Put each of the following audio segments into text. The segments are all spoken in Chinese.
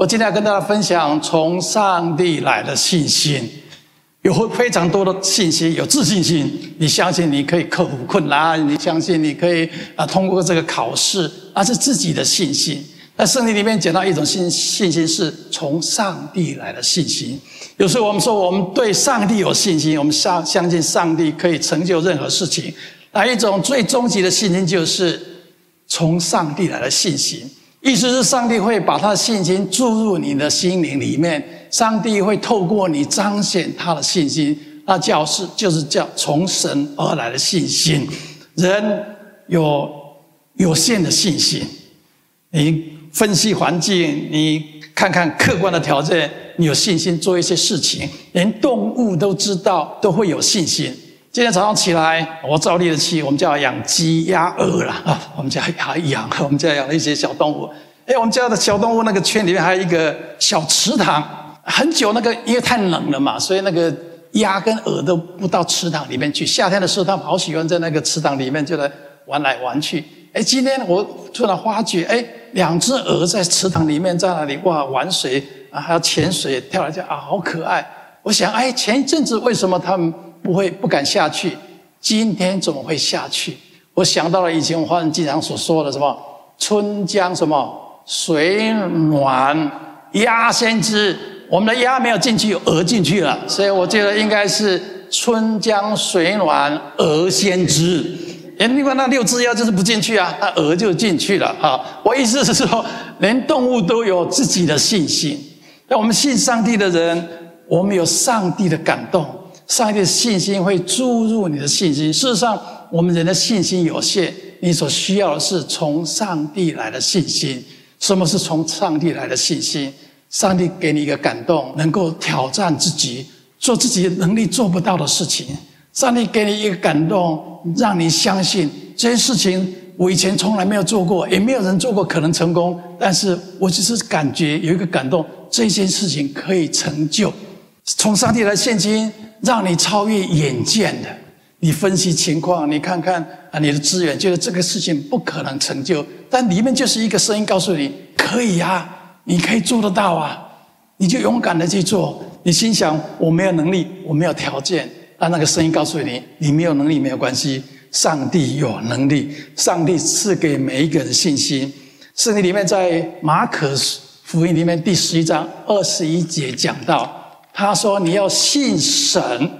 我今天要跟大家分享从上帝来的信心，有非常多的信心，有自信心。你相信你可以克服困难，你相信你可以啊通过这个考试，那是自己的信心。在圣经里面讲到一种信信心，是从上帝来的信心。有时候我们说我们对上帝有信心，我们相相信上帝可以成就任何事情。那一种最终极的信心，就是从上帝来的信心。意思是上帝会把他的信心注入你的心灵里面，上帝会透过你彰显他的信心。那叫是就是叫从神而来的信心。人有有限的信心，你。分析环境，你看看客观的条件，你有信心做一些事情。连动物都知道，都会有信心。今天早上起来，我照例的去我们家养鸡、鸭、鹅了啊。我们家还养，我们家养了一些小动物。哎，我们家的小动物那个圈里面还有一个小池塘。很久那个因为太冷了嘛，所以那个鸭跟鹅都不到池塘里面去。夏天的时候，它们好喜欢在那个池塘里面就来玩来玩去。哎，今天我突然发觉，哎。两只鹅在池塘里面在那里哇玩水啊，还要潜水跳来跳啊，好可爱！我想，哎，前一阵子为什么他们不会不敢下去？今天怎么会下去？我想到了以前我们华人经常所说的什么“春江什么水暖鸭先知”，我们的鸭没有进去，鹅进去了，所以我觉得应该是“春江水暖鹅先知”。哎，另外那六只鸭就是不进去啊，那鹅就进去了啊。我意思是说，连动物都有自己的信心。那我们信上帝的人，我们有上帝的感动，上帝的信心会注入你的信心。事实上，我们人的信心有限，你所需要的是从上帝来的信心。什么是从上帝来的信心？上帝给你一个感动，能够挑战自己，做自己能力做不到的事情。上帝给你一个感动，让你相信这件事情我以前从来没有做过，也没有人做过，可能成功。但是我只是感觉有一个感动，这件事情可以成就。从上帝来现金，让你超越眼见的。你分析情况，你看看啊，你的资源，觉得这个事情不可能成就，但里面就是一个声音告诉你可以啊，你可以做得到啊，你就勇敢的去做。你心想我没有能力，我没有条件。但那个声音告诉你，你没有能力没有关系，上帝有能力，上帝赐给每一个人信心。圣经里面在马可福音里面第十一章二十一节讲到，他说：“你要信神，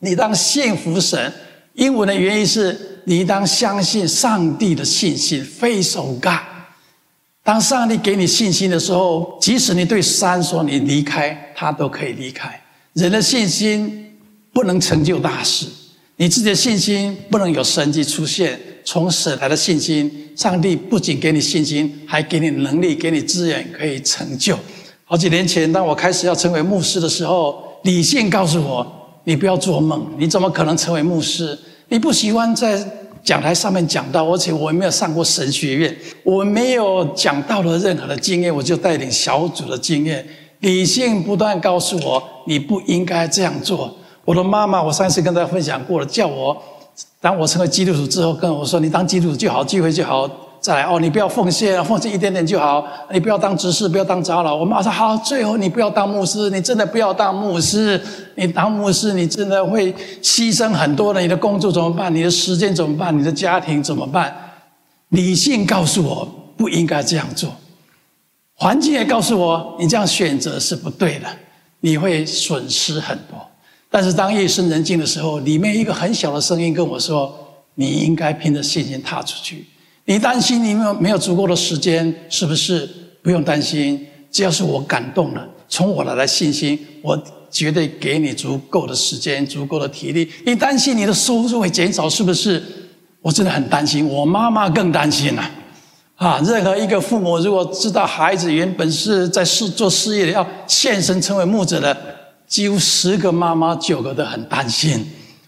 你当信服神。”英文的原因是你当相信上帝的信心非手干。当上帝给你信心的时候，即使你对山说你离开，他都可以离开。人的信心。不能成就大事，你自己的信心不能有神迹出现。从神来的信心，上帝不仅给你信心，还给你能力，给你资源，可以成就。好几年前，当我开始要成为牧师的时候，理性告诉我：你不要做梦，你怎么可能成为牧师？你不喜欢在讲台上面讲道，而且我没有上过神学院，我没有讲道的任何的经验，我就带领小组的经验。理性不断告诉我：你不应该这样做。我的妈妈，我上次跟大家分享过了，叫我当我成为基督徒之后，跟我说：“你当基督徒就好，聚会就好，再来哦，你不要奉献，奉献一点点就好，你不要当执事，不要当长老。”我妈说：“好，最后你不要当牧师，你真的不要当牧师，你当牧师，你真的会牺牲很多的，你的工作怎么办？你的时间怎么办？你的家庭怎么办？”理性告诉我不应该这样做，环境也告诉我你这样选择是不对的，你会损失很多。但是当夜深人静的时候，里面一个很小的声音跟我说：“你应该凭着信心踏出去。你担心你没有没有足够的时间，是不是？不用担心，只要是我感动了，从我来的信心，我绝对给你足够的时间、足够的体力。你担心你的收入会减少，是不是？我真的很担心，我妈妈更担心了。啊，任何一个父母如果知道孩子原本是在事做事业的，要献身成为牧者的。几乎十个妈妈九个都很担心，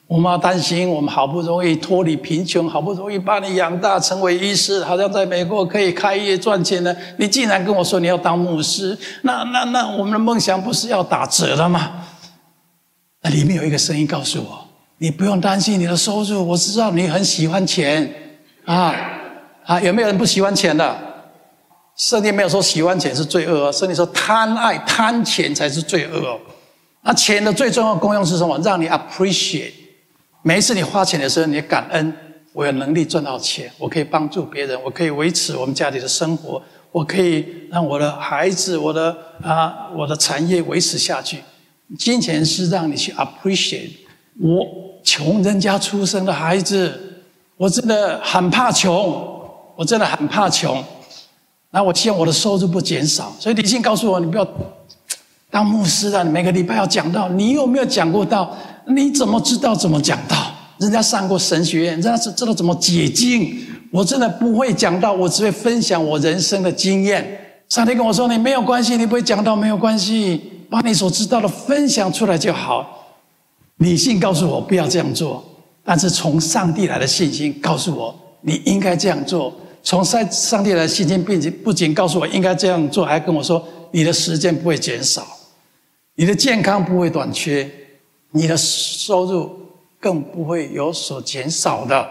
我妈担心我们好不容易脱离贫穷，好不容易把你养大成为医师，好像在美国可以开业赚钱呢。你竟然跟我说你要当牧师，那那那我们的梦想不是要打折了吗？那里面有一个声音告诉我：你不用担心你的收入，我知道你很喜欢钱啊啊！有没有人不喜欢钱的？圣经没有说喜欢钱是罪恶哦，圣经说贪爱贪钱才是罪恶哦。那钱的最重要功用是什么？让你 appreciate，每一次你花钱的时候，你感恩，我有能力赚到钱，我可以帮助别人，我可以维持我们家里的生活，我可以让我的孩子、我的啊、我的产业维持下去。金钱是让你去 appreciate。我穷人家出生的孩子，我真的很怕穷，我真的很怕穷。那我希望我的收入不减少，所以理性告诉我，你不要。当牧师的，每个礼拜要讲到，你有没有讲过道？你怎么知道怎么讲道？人家上过神学院，人家知知道怎么解经。我真的不会讲道，我只会分享我人生的经验。上帝跟我说：“你没有关系，你不会讲道没有关系，把你所知道的分享出来就好。”理性告诉我不要这样做，但是从上帝来的信心告诉我你应该这样做。从上上帝来的信心，并且不仅告诉我应该这样做，还跟我说你的时间不会减少。你的健康不会短缺，你的收入更不会有所减少的。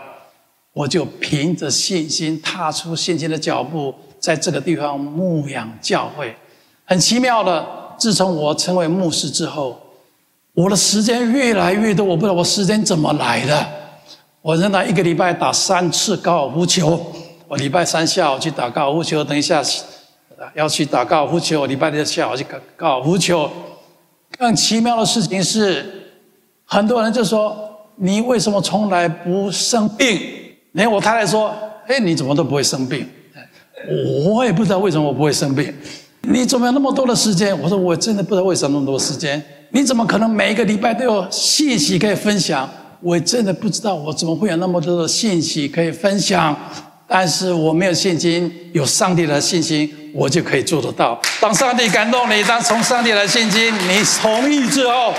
我就凭着信心踏出信心的脚步，在这个地方牧养教会。很奇妙的，自从我成为牧师之后，我的时间越来越多。我不知道我时间怎么来的。我仍然一个礼拜打三次高尔夫球。我礼拜三下午去打高尔夫球，等一下要去打高尔夫球。我礼拜六下午去打高尔夫球。更奇妙的事情是，很多人就说：“你为什么从来不生病？”连我太太说：“哎，你怎么都不会生病？”我也不知道为什么我不会生病。你怎么有那么多的时间？我说我真的不知道为什么那么多时间。你怎么可能每一个礼拜都有信息可以分享？我真的不知道我怎么会有那么多的信息可以分享。但是我没有信心，有上帝的信心，我就可以做得到。当上帝感动你，当从上帝来信心，你同意之后，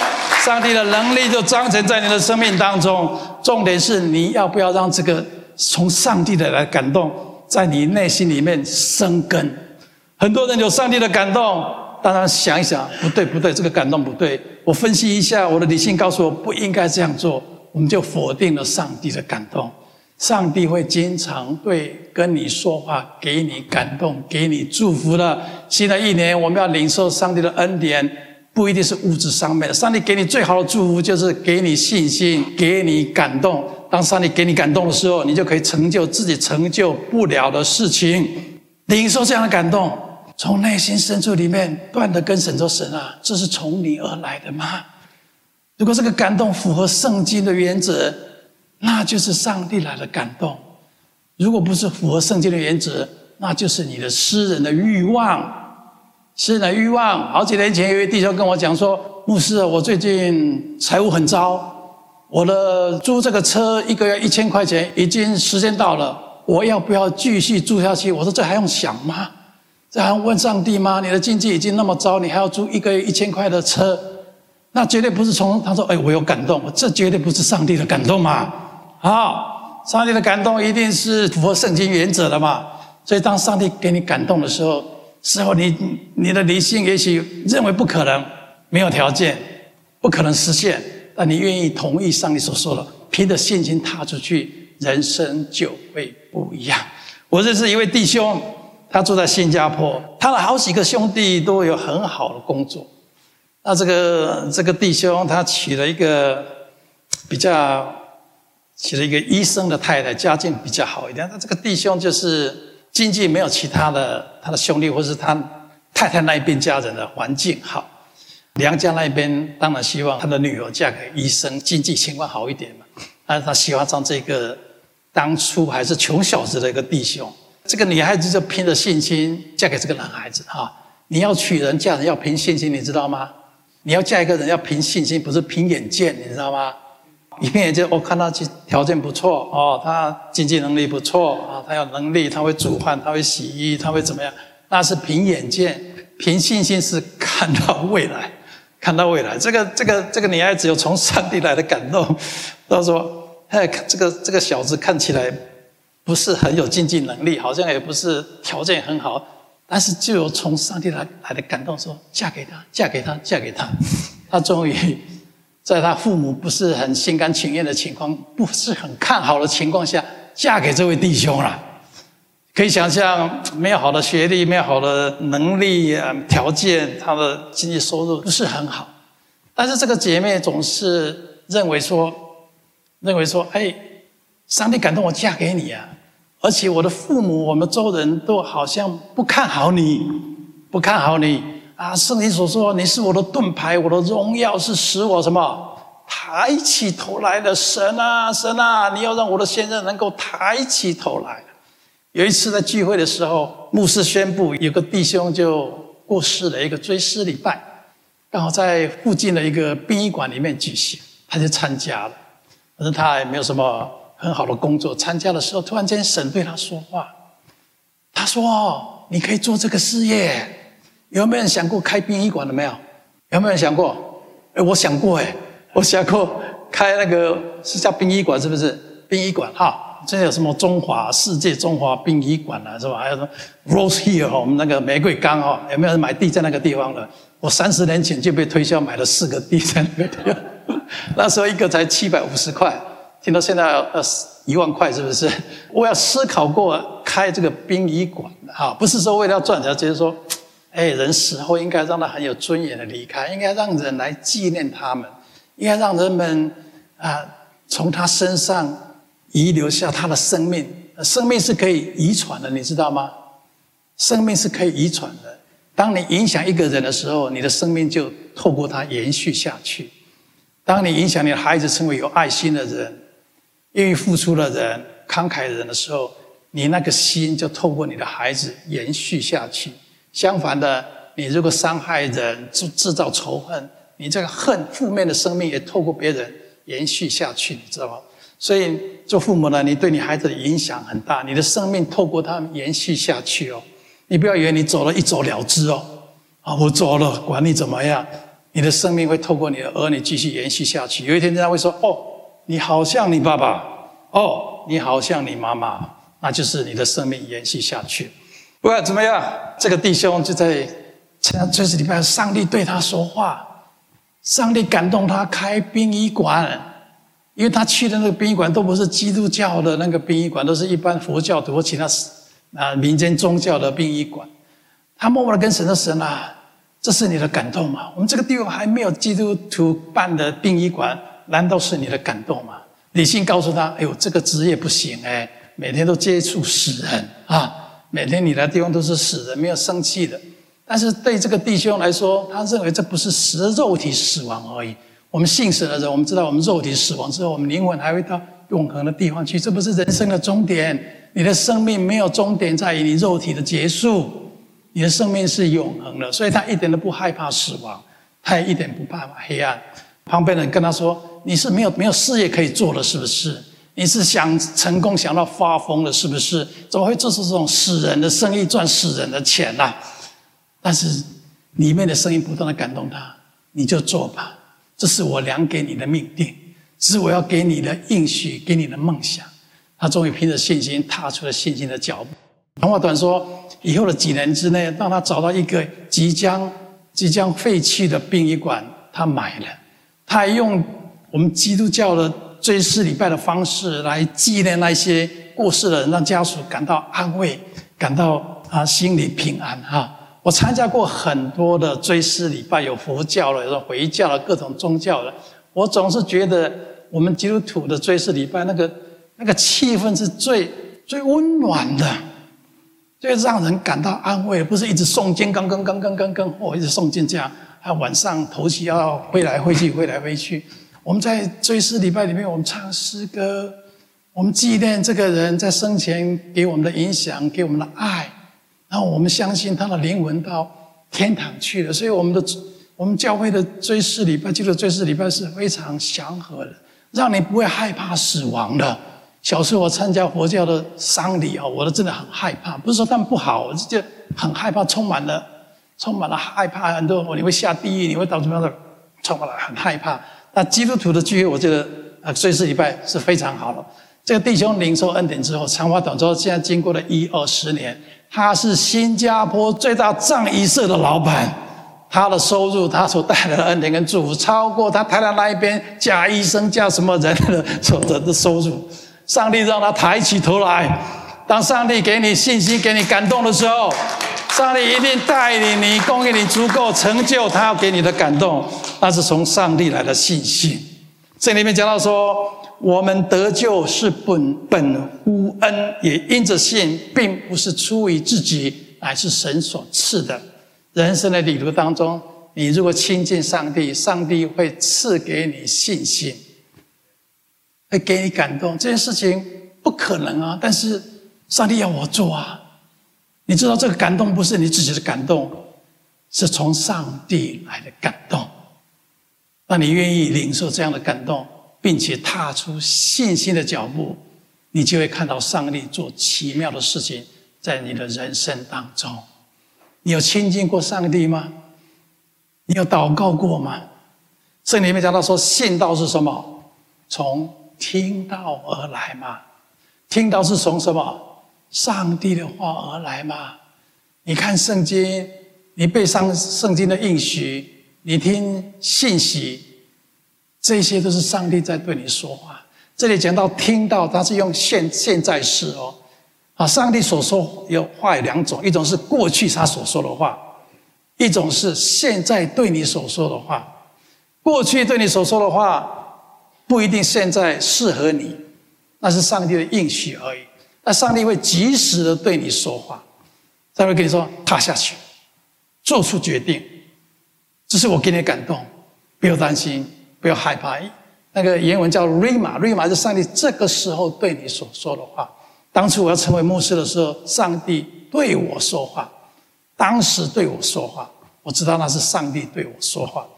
上帝的能力就彰显在你的生命当中。重点是你要不要让这个从上帝的来感动，在你内心里面生根。很多人有上帝的感动，当然想一想，不对不对，这个感动不对。我分析一下，我的理性告诉我不应该这样做，我们就否定了上帝的感动。上帝会经常对跟你说话，给你感动，给你祝福的。新的一年，我们要领受上帝的恩典，不一定是物质上面的。上帝给你最好的祝福，就是给你信心，给你感动。当上帝给你感动的时候，你就可以成就自己成就不了的事情。领受这样的感动，从内心深处里面断的跟神说：“神啊，这是从你而来的吗？”如果这个感动符合圣经的原则。那就是上帝来的感动，如果不是符合圣经的原则，那就是你的私人的欲望。私人的欲望，好几年前有一位弟兄跟我讲说：“牧师，我最近财务很糟，我的租这个车一个月一千块钱，已经时间到了，我要不要继续租下去？”我说：“这还用想吗？这还用问上帝吗？你的经济已经那么糟，你还要租一个月一千块的车？那绝对不是从他说，哎，我有感动，这绝对不是上帝的感动嘛。”好，上帝的感动一定是符合圣经原则的嘛？所以当上帝给你感动的时候，时候你你的理性也许认为不可能，没有条件，不可能实现，但你愿意同意上帝所说的，凭着信心踏出去，人生就会不一样。我认识一位弟兄，他住在新加坡，他的好几个兄弟都有很好的工作。那这个这个弟兄他娶了一个比较。娶了一个医生的太太，家境比较好一点。他这个弟兄就是经济没有其他的他的兄弟或是他太太那一边家人的环境好。娘家那边当然希望他的女儿嫁给医生，经济情况好一点嘛。但是他喜欢上这个当初还是穷小子的一个弟兄。这个女孩子就凭着信心嫁给这个男孩子哈。你要娶人嫁人要凭信心，你知道吗？你要嫁一个人要凭信心，不是凭眼见，你知道吗？一片眼睛，我看他其条件不错哦，他经济能力不错啊，他有能力，他会煮饭，他会洗衣，他会怎么样？那是凭眼见，凭信心是看到未来，看到未来。这个这个这个女孩子有从上帝来的感动，他说：“哎，这个这个小子看起来不是很有经济能力，好像也不是条件很好，但是就有从上帝来来的感动说，说嫁给他，嫁给他，嫁给他。他终于。”在他父母不是很心甘情愿的情况，不是很看好的情况下，嫁给这位弟兄了。可以想象，没有好的学历，没有好的能力啊条件，她的经济收入不是很好。但是这个姐妹总是认为说，认为说，哎，上帝感动我嫁给你啊！而且我的父母，我们周人都好像不看好你，不看好你啊！圣经所说，你是我的盾牌，我的荣耀是使我什么抬起头来的神啊，神啊！你要让我的先生能够抬起头来。有一次在聚会的时候，牧师宣布有个弟兄就过世了，一个追思礼拜，刚好在附近的一个殡仪馆里面举行，他就参加了，可是他也没有什么。很好的工作，参加的时候，突然间神对他说话，他说：“你可以做这个事业，有没有人想过开殡仪馆的没有？有没有人想过？哎，我想过，哎，我想过开那个是叫殡仪馆，是不是？殡仪馆哈，这有什么中华世界中华殡仪馆啊，是吧？还有什么 Rose Hill 哈，我们那个玫瑰岗哈，有没有人买地在那个地方的？我三十年前就被推销买了四个地在那个地方，那时候一个才七百五十块。”听到现在要一万块，是不是？我要思考过开这个殡仪馆啊，不是说为了要赚钱，就是说，哎，人死后应该让他很有尊严的离开，应该让人来纪念他们，应该让人们啊从他身上遗留下他的生命。生命是可以遗传的，你知道吗？生命是可以遗传的。当你影响一个人的时候，你的生命就透过他延续下去。当你影响你的孩子成为有爱心的人。愿意付出的人、慷慨的人的时候，你那个心就透过你的孩子延续下去。相反的，你如果伤害人、制制造仇恨，你这个恨、负面的生命也透过别人延续下去，你知道吗？所以做父母呢，你对你孩子的影响很大，你的生命透过他们延续下去哦。你不要以为你走了一走了之哦，啊，我走了，管你怎么样，你的生命会透过你的儿女继续延续下去。有一天，人家会说：“哦。”你好像你爸爸哦，你好像你妈妈，那就是你的生命延续下去。不管怎么样，这个弟兄就在这这礼拜，上帝对他说话，上帝感动他开殡仪馆，因为他去的那个殡仪馆都不是基督教的那个殡仪馆，都是一般佛教徒或其他啊民间宗教的殡仪馆。他默默的跟神说：“神啊，这是你的感动吗？我们这个地方还没有基督徒办的殡仪馆。”难道是你的感动吗？理性告诉他：“哎呦，这个职业不行哎，每天都接触死人啊，每天你来的地方都是死的，没有生气的。”但是对这个弟兄来说，他认为这不是死肉体死亡而已。我们信神的人，我们知道我们肉体死亡之后，我们灵魂还会到永恒的地方去，这不是人生的终点。你的生命没有终点在于你肉体的结束，你的生命是永恒的，所以他一点都不害怕死亡，他也一点不怕黑暗。旁边人跟他说：“你是没有没有事业可以做了，是不是？你是想成功想到发疯了，是不是？怎么会做出这种死人的生意，赚死人的钱呢？”但是里面的声音不断的感动他：“你就做吧，这是我量给你的命定，是我要给你的应许，给你的梦想。”他终于凭着信心踏出了信心的脚步。长话短说，以后的几年之内，当他找到一个即将即将废弃的殡仪馆，他买了。他还用我们基督教的追思礼拜的方式来纪念那些过世的人，让家属感到安慰，感到啊心里平安哈。我参加过很多的追思礼拜，有佛教的，有回教的，各种宗教的。我总是觉得我们基督徒的追思礼拜，那个那个气氛是最最温暖的，最让人感到安慰，不是一直诵经，刚刚刚刚刚刚，我一直诵经这样。还晚上头七要挥来挥去，挥来挥去。我们在追思礼拜里面，我们唱诗歌，我们纪念这个人在生前给我们的影响，给我们的爱。然后我们相信他的灵魂到天堂去了。所以我们的我们教会的追思礼拜，记得追思礼拜是非常祥和的，让你不会害怕死亡的。小时候我参加佛教的丧礼啊，我都真的很害怕。不是说他们不好，我就很害怕，充满了。充满了害怕，很多你会下地狱，你会到什么样的？充满了很害怕。那基督徒的聚会，我觉得啊，追思礼拜是非常好的。这个弟兄领受恩典之后，长话短说，现在经过了一二十年，他是新加坡最大葬仪社的老板，他的收入，他所带来的恩典跟祝福，超过他台湾那一边假医生、假什么人的所得的收入。上帝让他抬起头来。当上帝给你信心、给你感动的时候，上帝一定带领你，供应你足够成就他要给你的感动。那是从上帝来的信心。这里面讲到说，我们得救是本本乎恩，也因着信，并不是出于自己，乃是神所赐的。人生的旅途当中，你如果亲近上帝，上帝会赐给你信心，会给你感动。这件事情不可能啊，但是上帝要我做啊。你知道这个感动不是你自己的感动，是从上帝来的感动。当你愿意领受这样的感动，并且踏出信心的脚步，你就会看到上帝做奇妙的事情在你的人生当中。你有亲近过上帝吗？你有祷告过吗？圣经里面讲到说，信道是什么？从听道而来嘛。听到是从什么？上帝的话而来吗？你看圣经，你背上圣经的应许，你听信息，这些都是上帝在对你说话。这里讲到听到，它是用现现在式哦。啊，上帝所说有话有两种，一种是过去他所说的话，一种是现在对你所说的话。过去对你所说的话不一定现在适合你，那是上帝的应许而已。那上帝会及时的对你说话，他会跟你说踏下去，做出决定，这是我给你的感动，不要担心，不要害怕。那个原文叫 “rhema”，“rhema” 是上帝这个时候对你所说的话。当初我要成为牧师的时候，上帝对我说话，当时对我说话，我知道那是上帝对我说话。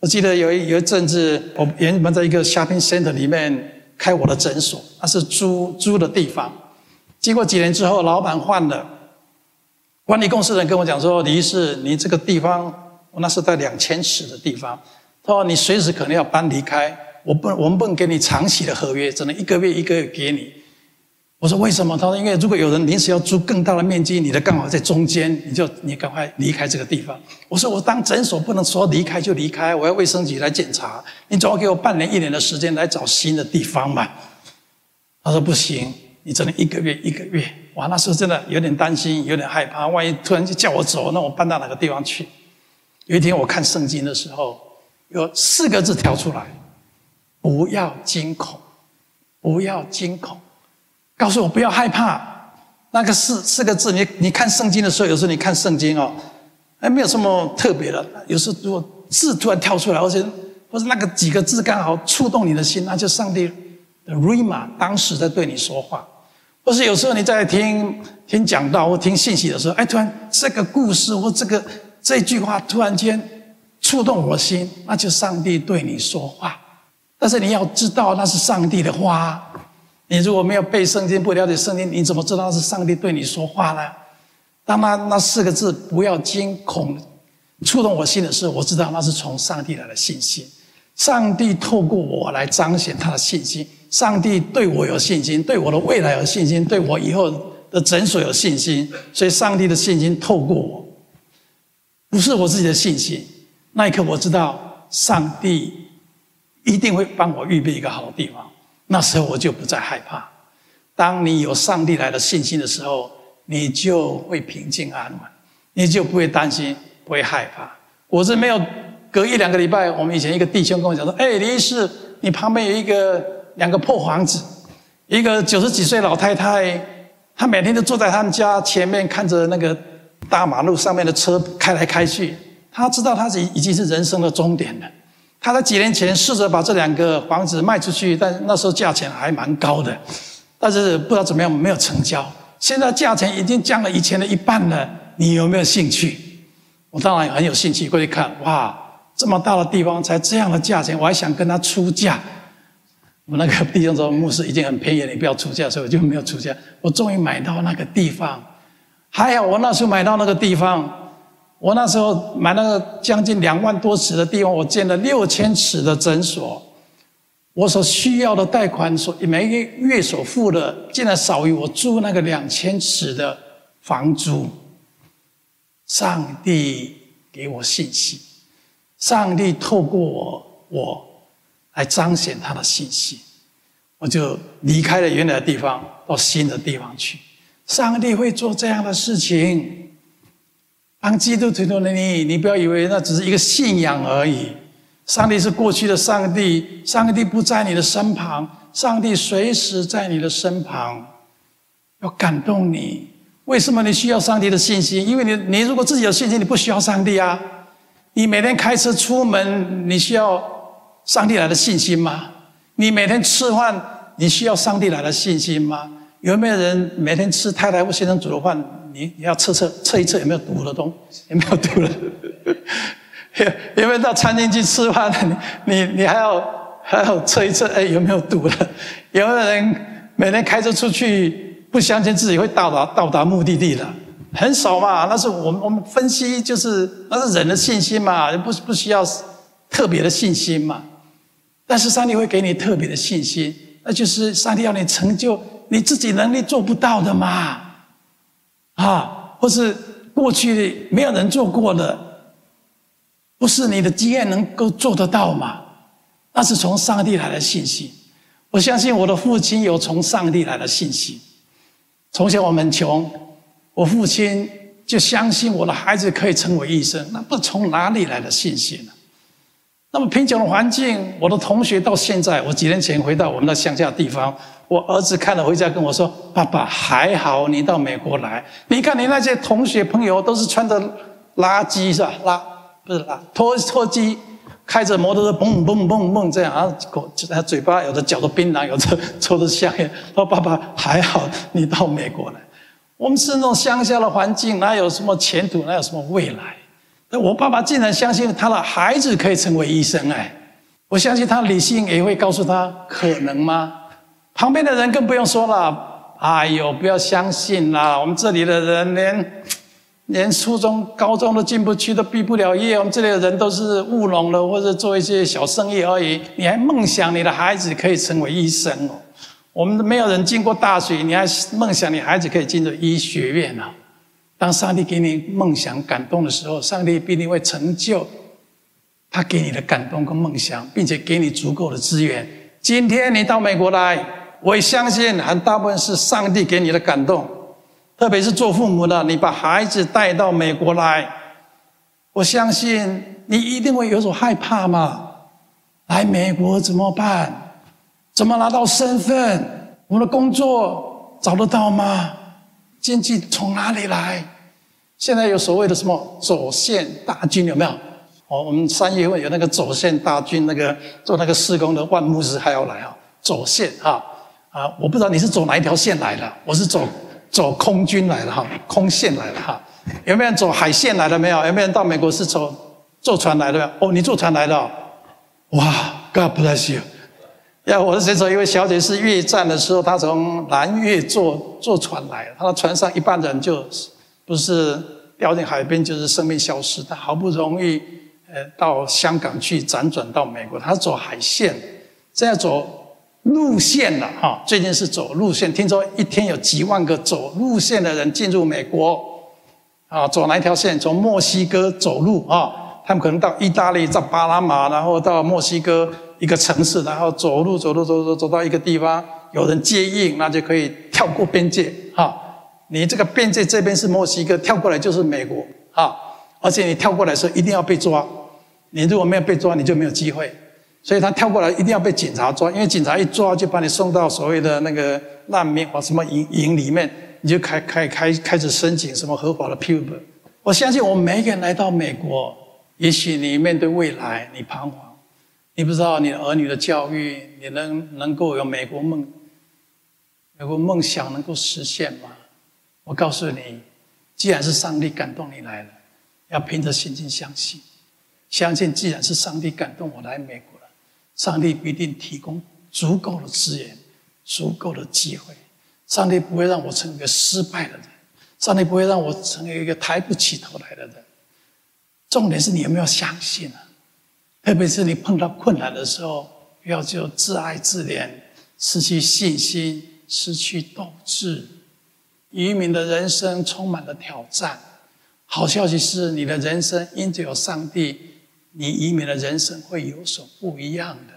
我记得有一有一阵子，我原本在一个 shopping center 里面开我的诊所，那是租租的地方。经过几年之后，老板换了，管理公司的人跟我讲说：“李医师，你这个地方，我那是在两千尺的地方，他说你随时可能要搬离开，我不，我们不能给你长期的合约，只能一个月一个月给你。”我说：“为什么？”他说：“因为如果有人临时要租更大的面积，你的刚好在中间，你就你赶快离开这个地方。”我说：“我当诊所不能说离开就离开，我要卫生局来检查，你总要给我半年一年的时间来找新的地方嘛。”他说：“不行。”你只能一个月一个月，哇！那时候真的有点担心，有点害怕，万一突然就叫我走，那我搬到哪个地方去？有一天我看圣经的时候，有四个字跳出来：不要惊恐，不要惊恐，告诉我不要害怕。那个四四个字，你你看圣经的时候，有时候你看圣经哦，哎没有什么特别的。有时候如果字突然跳出来，或者或者那个几个字刚好触动你的心，那就上帝的 Rhema 当时在对你说话。或是有时候你在听听讲道或听信息的时候，哎，突然这个故事或这个这句话突然间触动我心，那就上帝对你说话。但是你要知道那是上帝的话。你如果没有背圣经，不了解圣经，你怎么知道是上帝对你说话呢？当那那四个字“不要惊恐”触动我心的时候，我知道那是从上帝来的信心。上帝透过我来彰显他的信心。上帝对我有信心，对我的未来有信心，对我以后的诊所有信心，所以上帝的信心透过我，不是我自己的信心。那一刻我知道，上帝一定会帮我预备一个好地方。那时候我就不再害怕。当你有上帝来的信心的时候，你就会平静安稳，你就不会担心，不会害怕。我是没有隔一两个礼拜，我们以前一个弟兄跟我讲说：“哎，李医师，你旁边有一个。”两个破房子，一个九十几岁老太太，她每天都坐在他们家前面，看着那个大马路上面的车开来开去。她知道她已已经是人生的终点了。她在几年前试着把这两个房子卖出去，但那时候价钱还蛮高的，但是不知道怎么样没有成交。现在价钱已经降了以前的一半了，你有没有兴趣？我当然很有兴趣过去看。哇，这么大的地方才这样的价钱，我还想跟他出价。我那个弟兄说：“牧师已经很便宜，你不要出价，所以我就没有出价。我终于买到那个地方，还好我那时候买到那个地方，我那时候买那个将近两万多尺的地方，我建了六千尺的诊所，我所需要的贷款所每个月所付的，竟然少于我租那个两千尺的房租。上帝给我信息，上帝透过我，我。”来彰显他的信息，我就离开了原来的地方，到新的地方去。上帝会做这样的事情。当基督徒的你，你不要以为那只是一个信仰而已。上帝是过去的上帝，上帝不在你的身旁，上帝随时在你的身旁，要感动你。为什么你需要上帝的信心？因为你，你如果自己有信心，你不需要上帝啊。你每天开车出门，你需要上帝来的信心吗？你每天吃饭，你需要上帝来的信心吗？有没有人每天吃太太或先生煮的饭？你你要测测测一测有没有毒的东西？有没有毒了？有 有没有到餐厅去吃饭？你你你还要还要测一测，哎，有没有毒的？有没有人每天开车出去，不相信自己会到达到达目的地的？很少嘛。那是我们我们分析，就是那是人的信心嘛，不不需要特别的信心嘛。但是上帝会给你特别的信心，那就是上帝要你成就你自己能力做不到的嘛。啊，或是过去没有人做过的，不是你的经验能够做得到吗？那是从上帝来的信心。我相信我的父亲有从上帝来的信心。从小我们穷，我父亲就相信我的孩子可以成为医生，那不从哪里来的信心呢？那么贫穷的环境，我的同学到现在，我几年前回到我们的乡下的地方。我儿子看了回家跟我说：“爸爸，还好你到美国来。你看你那些同学朋友都是穿着垃圾是吧？垃不是垃拖拖机，开着摩托车蹦蹦蹦蹦这样啊，口他嘴巴有的嚼着槟榔，有的抽着香烟。说爸爸还好你到美国来。我们是那种乡下的环境，哪有什么前途，哪有什么未来？那我爸爸竟然相信他的孩子可以成为医生哎！我相信他理性也会告诉他可能吗？”旁边的人更不用说了，哎呦，不要相信啦！我们这里的人连连初中、高中都进不去，都毕不了业。我们这里的人都是务农的，或者做一些小生意而已。你还梦想你的孩子可以成为医生哦？我们没有人进过大学，你还梦想你孩子可以进入医学院啊？当上帝给你梦想感动的时候，上帝必定会成就他给你的感动跟梦想，并且给你足够的资源。今天你到美国来。我也相信很大部分是上帝给你的感动，特别是做父母的，你把孩子带到美国来，我相信你一定会有所害怕嘛。来美国怎么办？怎么拿到身份？我的工作找得到吗？经济从哪里来？现在有所谓的什么走线大军有没有？哦，我们三月份有那个走线大军，那个做那个施工的万牧师还要来啊，走线啊。啊，我不知道你是走哪一条线来的，我是走走空军来的哈，空线来的哈。有没有人走海线来的？没有？有没有人到美国是走坐船来的？没有？哦，你坐船来的？哇，God bless you！呀，我的学生一位小姐是越战的时候，她从南越坐坐船来，她的船上一半人就不是掉进海边，就是生命消失。她好不容易呃到香港去辗转到美国，她走海线，现在走。路线了哈，最近是走路线，听说一天有几万个走路线的人进入美国，啊，走哪一条线？从墨西哥走路啊，他们可能到意大利，到巴拿马，然后到墨西哥一个城市，然后走路走路走走走到一个地方，有人接应，那就可以跳过边界哈。你这个边界这边是墨西哥，跳过来就是美国哈，而且你跳过来的时候一定要被抓，你如果没有被抓，你就没有机会。所以他跳过来一定要被警察抓，因为警察一抓就把你送到所谓的那个难民或什么营营里面，你就开开开开始申请什么合法的庇护。我相信我们每一个人来到美国，也许你面对未来你彷徨，你不知道你儿女的教育，你能能够有美国梦，美国梦想能够实现吗？我告诉你，既然是上帝感动你来了，要凭着信心相信，相信既然是上帝感动我来美国了。上帝必定提供足够的资源、足够的机会。上帝不会让我成为一个失败的人，上帝不会让我成为一个抬不起头来的人。重点是你有没有相信啊？特别是你碰到困难的时候，不要就自哀自怜，失去信心，失去斗志。移民的人生充满了挑战。好消息是，你的人生因着有上帝。你移民的人生会有所不一样的。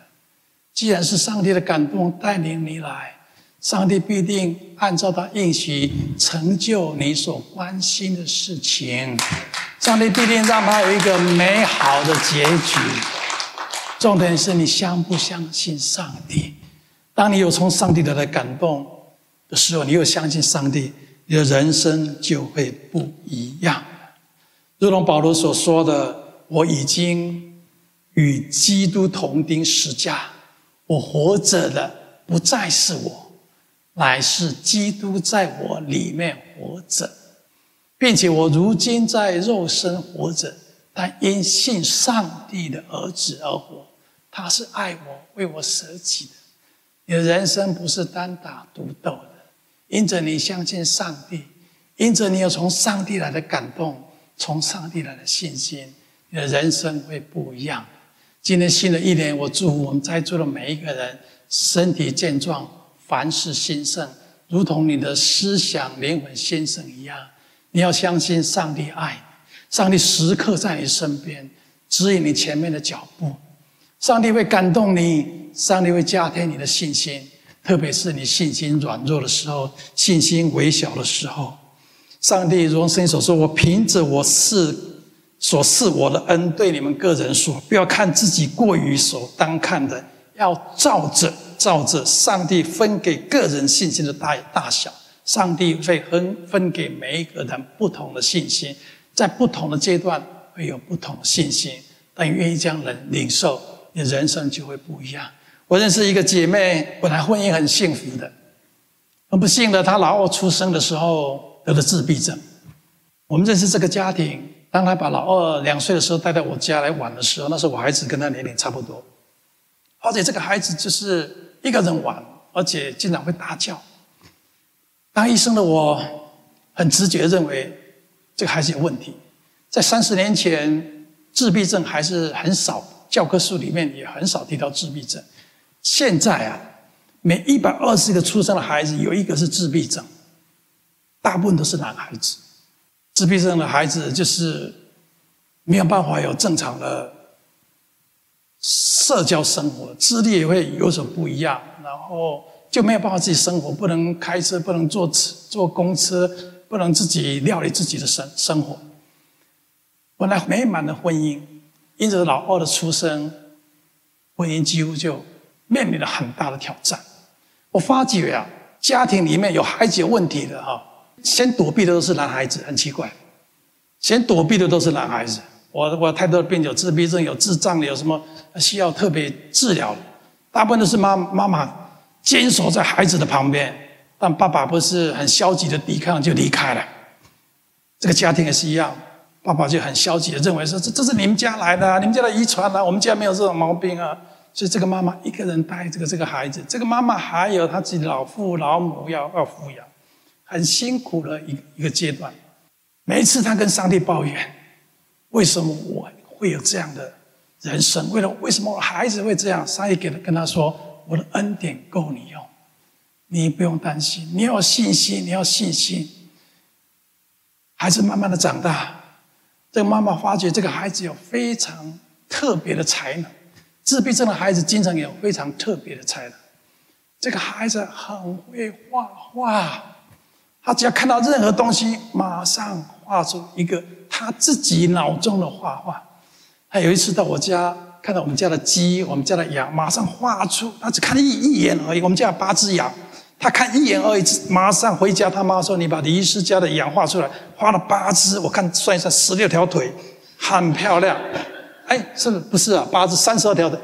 既然是上帝的感动带领你来，上帝必定按照他应许成就你所关心的事情。上帝必定让他有一个美好的结局。重点是你相不相信上帝？当你有从上帝的来感动的时候，你又相信上帝，你的人生就会不一样。如同保罗所说的：“我已经与基督同钉十架，我活着的不再是我。”乃是基督在我里面活着，并且我如今在肉身活着，但因信上帝的儿子而活。他是爱我，为我舍己的。你的人生不是单打独斗的，因着你相信上帝，因着你有从上帝来的感动，从上帝来的信心，你的人生会不一样。今天新的一年，我祝福我们在座的每一个人身体健壮。凡事兴盛，如同你的思想、灵魂兴盛一样。你要相信上帝爱，上帝时刻在你身边，指引你前面的脚步。上帝会感动你，上帝会加添你的信心，特别是你信心软弱的时候，信心微小的时候。上帝如圣所说：“我凭着我是所赐我的恩，对你们个人说，不要看自己过于所当看的，要照着。”照着上帝分给个人信心的大大小，上帝会分分给每一个人不同的信心，在不同的阶段会有不同的信心。但愿意将人领受，你人生就会不一样。我认识一个姐妹，本来婚姻很幸福的，很不幸的，她老二出生的时候得了自闭症。我们认识这个家庭，当她把老二两岁的时候带到我家来玩的时候，那时候我孩子跟她年龄差不多，而且这个孩子就是。一个人玩，而且经常会大叫。当医生的我，很直觉认为这个孩子有问题。在三十年前，自闭症还是很少，教科书里面也很少提到自闭症。现在啊，每一百二十个出生的孩子有一个是自闭症，大部分都是男孩子。自闭症的孩子就是没有办法有正常的。社交生活，智力也会有所不一样，然后就没有办法自己生活，不能开车，不能坐车，坐公车，不能自己料理自己的生生活。本来美满的婚姻，因着老二的出生，婚姻几乎就面临了很大的挑战。我发觉啊，家庭里面有孩子有问题的哈，先躲避的都是男孩子，很奇怪，先躲避的都是男孩子。我我太多的病，有自闭症，有智障的，有什么需要特别治疗的，大部分都是妈妈妈坚守在孩子的旁边，但爸爸不是很消极的抵抗就离开了。这个家庭也是一样，爸爸就很消极的认为说，这这是你们家来的啊，你们家的遗传啊，我们家没有这种毛病啊。所以这个妈妈一个人带这个这个孩子，这个妈妈还有她自己老父老母要要抚养，很辛苦的一一个阶段。每一次她跟上帝抱怨。为什么我会有这样的人生？为了为什么我孩子会这样？上帝给他跟他说：“我的恩典够你用，你不用担心，你要有信心，你要信心。”孩子慢慢的长大，这个妈妈发觉这个孩子有非常特别的才能。自闭症的孩子经常有非常特别的才能。这个孩子很会画画，他只要看到任何东西，马上画出一个。他自己脑中的画画，他有一次到我家，看到我们家的鸡、我们家的羊，马上画出。他只看一一眼而已。我们家有八只羊，他看一眼而已，马上回家。他妈说：“你把李医师家的羊画出来。”画了八只，我看算一算，十六条腿，很漂亮。哎，是不是啊？八只，三十二条腿。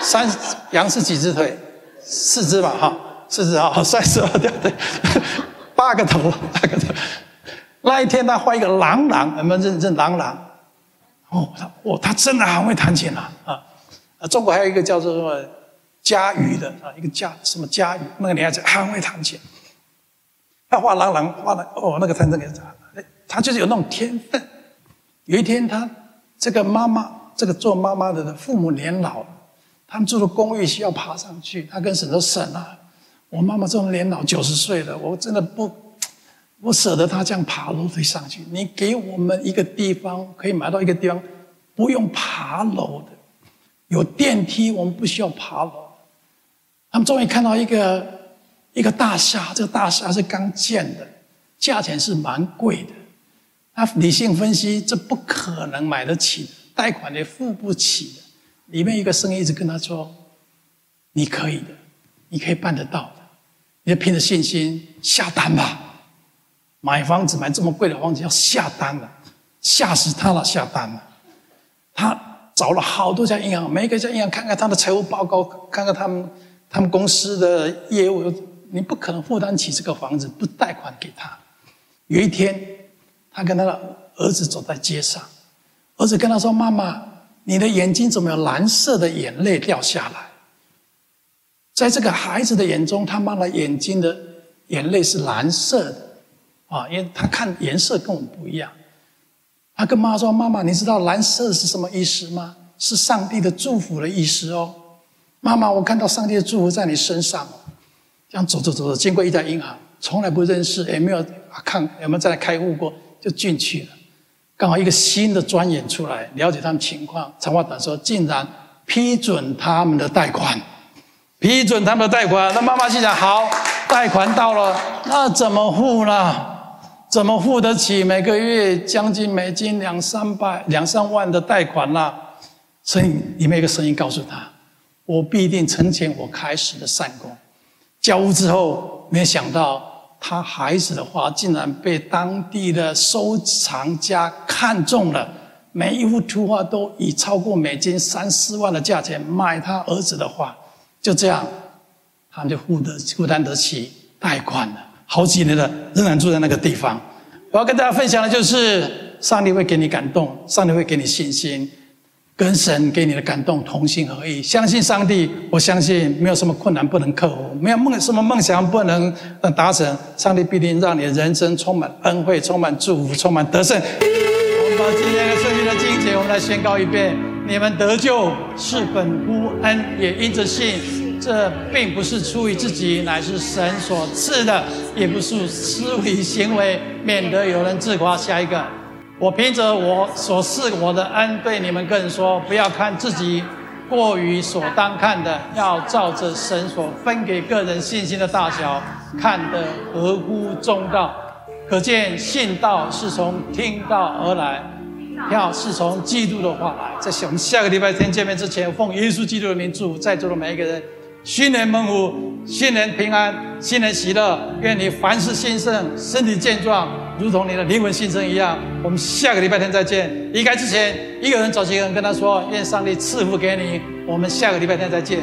三羊是几只腿？四只吧，哈，四只啊，三十二条腿，八个头，八个头。那一天，他画一个郎朗，有没有认认郎朗？哦，他哦，他真的很会弹琴啊！啊，中国还有一个叫做什么家瑜的啊，一个家什么家瑜，那个女孩子很会弹琴。他画郎朗画的哦，那个弹这个，他就是有那种天分。有一天，他这个妈妈，这个做妈妈的父母年老了，他们住的公寓需要爬上去。他跟婶说：“婶啊，我妈妈这种年老九十岁了，我真的不。”我舍得他这样爬楼梯上去，你给我们一个地方可以买到一个地方，不用爬楼的，有电梯，我们不需要爬楼。他们终于看到一个一个大厦，这个大厦是刚建的，价钱是蛮贵的。他理性分析，这不可能买得起，贷款也付不起的。里面一个声音一直跟他说：“你可以的，你可以办得到的，你就凭着信心下单吧。买房子买这么贵的房子要下单了，吓死他了，下单了。他找了好多家银行，每一个家银行看看他的财务报告，看看他们他们公司的业务。”你不可能负担起这个房子，不贷款给他。有一天，他跟他的儿子走在街上，儿子跟他说：“妈妈，你的眼睛怎么有蓝色的眼泪掉下来？”在这个孩子的眼中，他妈妈眼睛的眼泪是蓝色的啊，因为他看颜色跟我们不一样。他跟妈妈说：“妈妈，你知道蓝色是什么意思吗？是上帝的祝福的意思哦。妈妈，我看到上帝的祝福在你身上。”这样走走走走，经过一家银行，从来不认识，也没有看有没有再来开户过，就进去了。刚好一个新的专员出来了解他们情况，长话短说，竟然批准他们的贷款，批准他们的贷款。那妈妈心想：好，贷款到了，那怎么付呢？怎么付得起每个月将近美金两三百、两三万的贷款呢？所以里面一个声音告诉他：我必定成全我开始的善功。交屋之后，没想到他孩子的画竟然被当地的收藏家看中了。每一幅图画都以超过美金三四万的价钱卖他儿子的画。就这样，他们就负得负担得起贷款了。好几年了，仍然住在那个地方。我要跟大家分享的就是，上帝会给你感动，上帝会给你信心。跟神给你的感动同心合意，相信上帝，我相信没有什么困难不能克服，没有梦什么梦想不能达成，上帝必定让你的人生充满恩惠，充满祝福，充满得胜。我们把今天的圣经的经节，我们来宣告一遍：你们得救是本乎恩，也因着信。这并不是出于自己，乃是神所赐的；也不是出于行为，免得有人自夸。下一个。我凭着我所赐我的恩，对你们个人说：不要看自己过于所当看的，要照着神所分给个人信心的大小，看得合乎中道。可见信道是从听道而来，要是从基督的话来。在我们下个礼拜天见面之前，奉耶稣基督的名祝福在座的每一个人。新年蒙福，新年平安，新年喜乐。愿你凡事兴盛，身体健壮，如同你的灵魂新生一样。我们下个礼拜天再见。离开之前，一个人找几个人跟他说：愿上帝赐福给你。我们下个礼拜天再见。